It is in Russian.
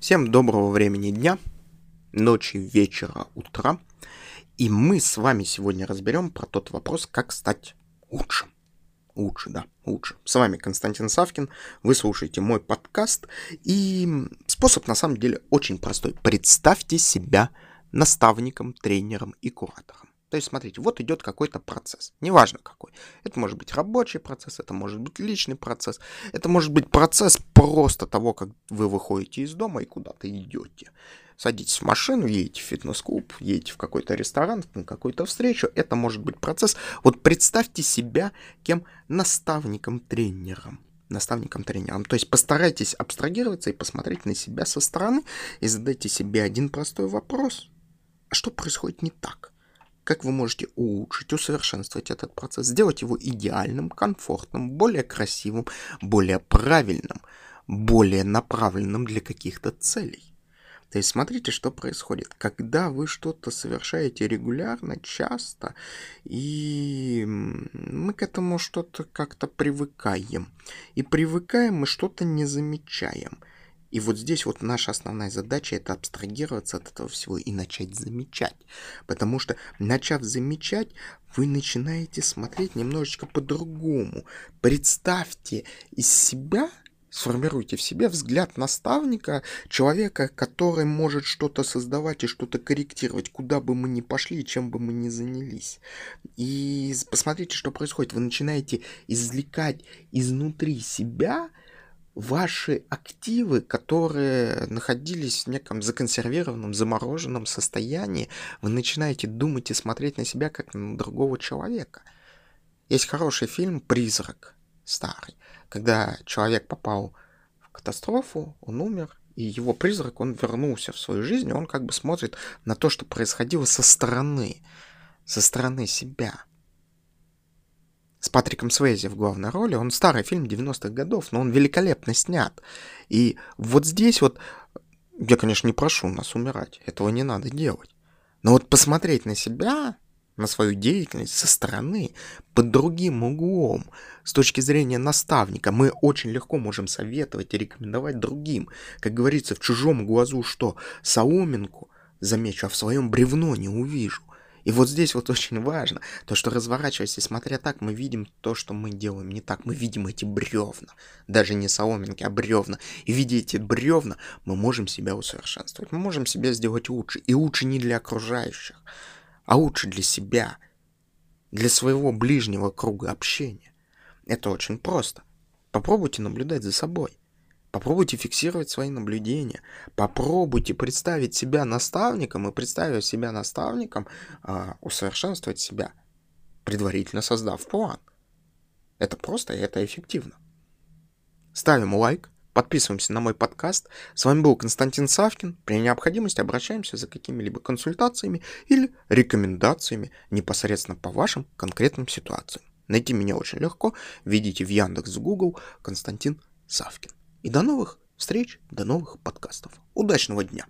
Всем доброго времени дня, ночи, вечера, утра. И мы с вами сегодня разберем про тот вопрос, как стать лучше. Лучше, да, лучше. С вами Константин Савкин, вы слушаете мой подкаст. И способ на самом деле очень простой. Представьте себя наставником, тренером и куратором. То есть, смотрите, вот идет какой-то процесс, неважно какой. Это может быть рабочий процесс, это может быть личный процесс, это может быть процесс просто того, как вы выходите из дома и куда-то идете. Садитесь в машину, едете в фитнес-клуб, едете в какой-то ресторан, на какую-то встречу. Это может быть процесс. Вот представьте себя кем? Наставником, тренером наставником, тренером. То есть постарайтесь абстрагироваться и посмотреть на себя со стороны и задайте себе один простой вопрос. А что происходит не так? Как вы можете улучшить, усовершенствовать этот процесс, сделать его идеальным, комфортным, более красивым, более правильным, более направленным для каких-то целей. То есть смотрите, что происходит. Когда вы что-то совершаете регулярно, часто, и мы к этому что-то как-то привыкаем. И привыкаем мы что-то не замечаем. И вот здесь вот наша основная задача это абстрагироваться от этого всего и начать замечать. Потому что, начав замечать, вы начинаете смотреть немножечко по-другому. Представьте из себя, сформируйте в себе взгляд наставника, человека, который может что-то создавать и что-то корректировать, куда бы мы ни пошли, чем бы мы ни занялись. И посмотрите, что происходит. Вы начинаете извлекать изнутри себя ваши активы, которые находились в неком законсервированном, замороженном состоянии, вы начинаете думать и смотреть на себя как на другого человека. Есть хороший фильм «Призрак» старый, когда человек попал в катастрофу, он умер, и его призрак, он вернулся в свою жизнь, и он как бы смотрит на то, что происходило со стороны, со стороны себя с Патриком Свейзи в главной роли. Он старый фильм 90-х годов, но он великолепно снят. И вот здесь вот, я, конечно, не прошу нас умирать, этого не надо делать. Но вот посмотреть на себя, на свою деятельность со стороны, под другим углом, с точки зрения наставника, мы очень легко можем советовать и рекомендовать другим. Как говорится, в чужом глазу что? Соломинку замечу, а в своем бревно не увижу. И вот здесь вот очень важно, то, что разворачиваясь и смотря так, мы видим то, что мы делаем не так. Мы видим эти бревна, даже не соломинки, а бревна. И видя эти бревна, мы можем себя усовершенствовать, мы можем себя сделать лучше. И лучше не для окружающих, а лучше для себя, для своего ближнего круга общения. Это очень просто. Попробуйте наблюдать за собой. Попробуйте фиксировать свои наблюдения. Попробуйте представить себя наставником и, представив себя наставником, э, усовершенствовать себя, предварительно создав план. Это просто и это эффективно. Ставим лайк, подписываемся на мой подкаст. С вами был Константин Савкин. При необходимости обращаемся за какими-либо консультациями или рекомендациями непосредственно по вашим конкретным ситуациям. Найти меня очень легко. Введите в Яндекс, Google Константин Савкин. И до новых встреч, до новых подкастов. Удачного дня!